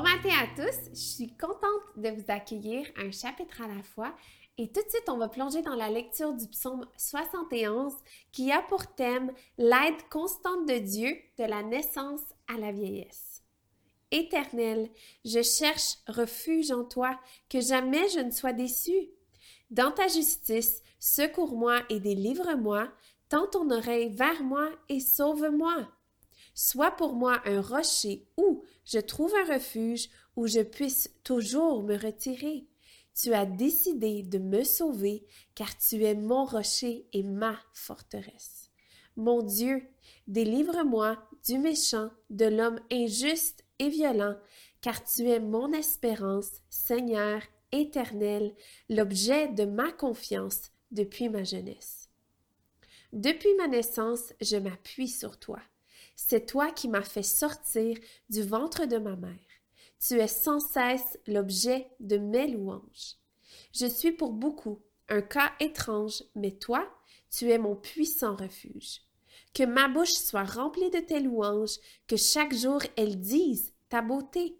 matin à tous, je suis contente de vous accueillir un chapitre à la fois et tout de suite on va plonger dans la lecture du psaume 71 qui a pour thème l'aide constante de Dieu de la naissance à la vieillesse. Éternel, je cherche refuge en toi, que jamais je ne sois déçu. Dans ta justice, secours-moi et délivre-moi, tends ton oreille vers moi et sauve-moi. Sois pour moi un rocher où je trouve un refuge, où je puisse toujours me retirer. Tu as décidé de me sauver, car tu es mon rocher et ma forteresse. Mon Dieu, délivre-moi du méchant, de l'homme injuste et violent, car tu es mon espérance, Seigneur éternel, l'objet de ma confiance depuis ma jeunesse. Depuis ma naissance, je m'appuie sur toi. C'est toi qui m'as fait sortir du ventre de ma mère. Tu es sans cesse l'objet de mes louanges. Je suis pour beaucoup un cas étrange, mais toi, tu es mon puissant refuge. Que ma bouche soit remplie de tes louanges, que chaque jour elle dise ta beauté.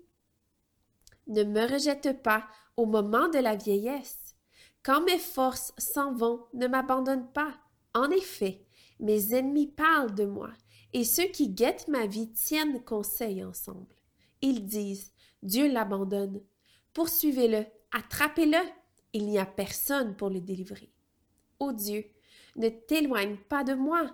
Ne me rejette pas au moment de la vieillesse. Quand mes forces s'en vont, ne m'abandonne pas. En effet, mes ennemis parlent de moi, et ceux qui guettent ma vie tiennent conseil ensemble. Ils disent Dieu l'abandonne. Poursuivez-le, attrapez-le. Il n'y a personne pour le délivrer. Ô Dieu, ne t'éloigne pas de moi.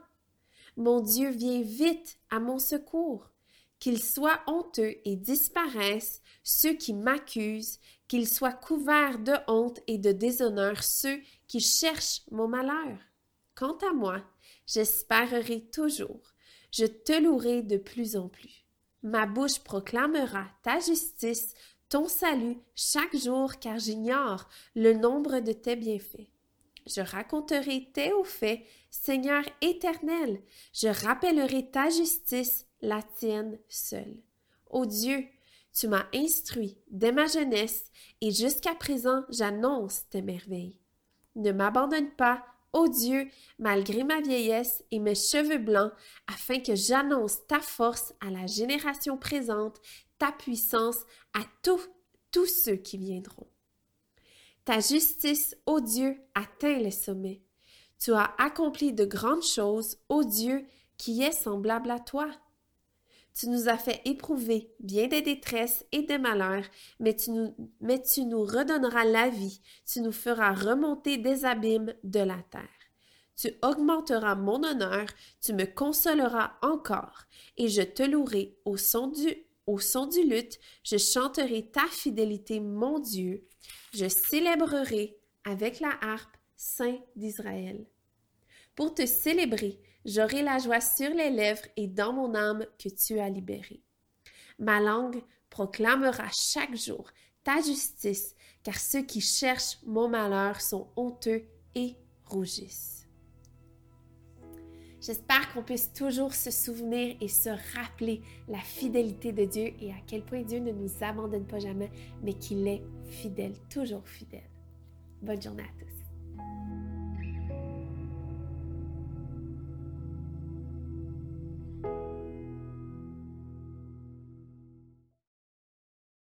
Mon Dieu, viens vite à mon secours. Qu'ils soient honteux et disparaissent ceux qui m'accusent, qu'ils soient couverts de honte et de déshonneur ceux qui cherchent mon malheur. Quant à moi, j'espérerai toujours, je te louerai de plus en plus. Ma bouche proclamera ta justice, ton salut chaque jour, car j'ignore le nombre de tes bienfaits. Je raconterai tes hauts faits, Seigneur éternel. Je rappellerai ta justice, la tienne seule. Ô Dieu, tu m'as instruit dès ma jeunesse et jusqu'à présent j'annonce tes merveilles. Ne m'abandonne pas, ô Dieu, malgré ma vieillesse et mes cheveux blancs, afin que j'annonce ta force à la génération présente, ta puissance à tous, tous ceux qui viendront. Ta justice, ô Dieu, atteint les sommets. Tu as accompli de grandes choses, ô Dieu, qui est semblable à toi. Tu nous as fait éprouver bien des détresses et des malheurs, mais tu, nous, mais tu nous redonneras la vie, tu nous feras remonter des abîmes de la terre. Tu augmenteras mon honneur, tu me consoleras encore, et je te louerai au son du, au son du luth, je chanterai ta fidélité, mon Dieu, je célébrerai avec la harpe Saint d'Israël. Pour te célébrer, j'aurai la joie sur les lèvres et dans mon âme que tu as libérée. Ma langue proclamera chaque jour ta justice, car ceux qui cherchent mon malheur sont honteux et rougissent. J'espère qu'on puisse toujours se souvenir et se rappeler la fidélité de Dieu et à quel point Dieu ne nous abandonne pas jamais, mais qu'il est fidèle, toujours fidèle. Bonne journée à tous.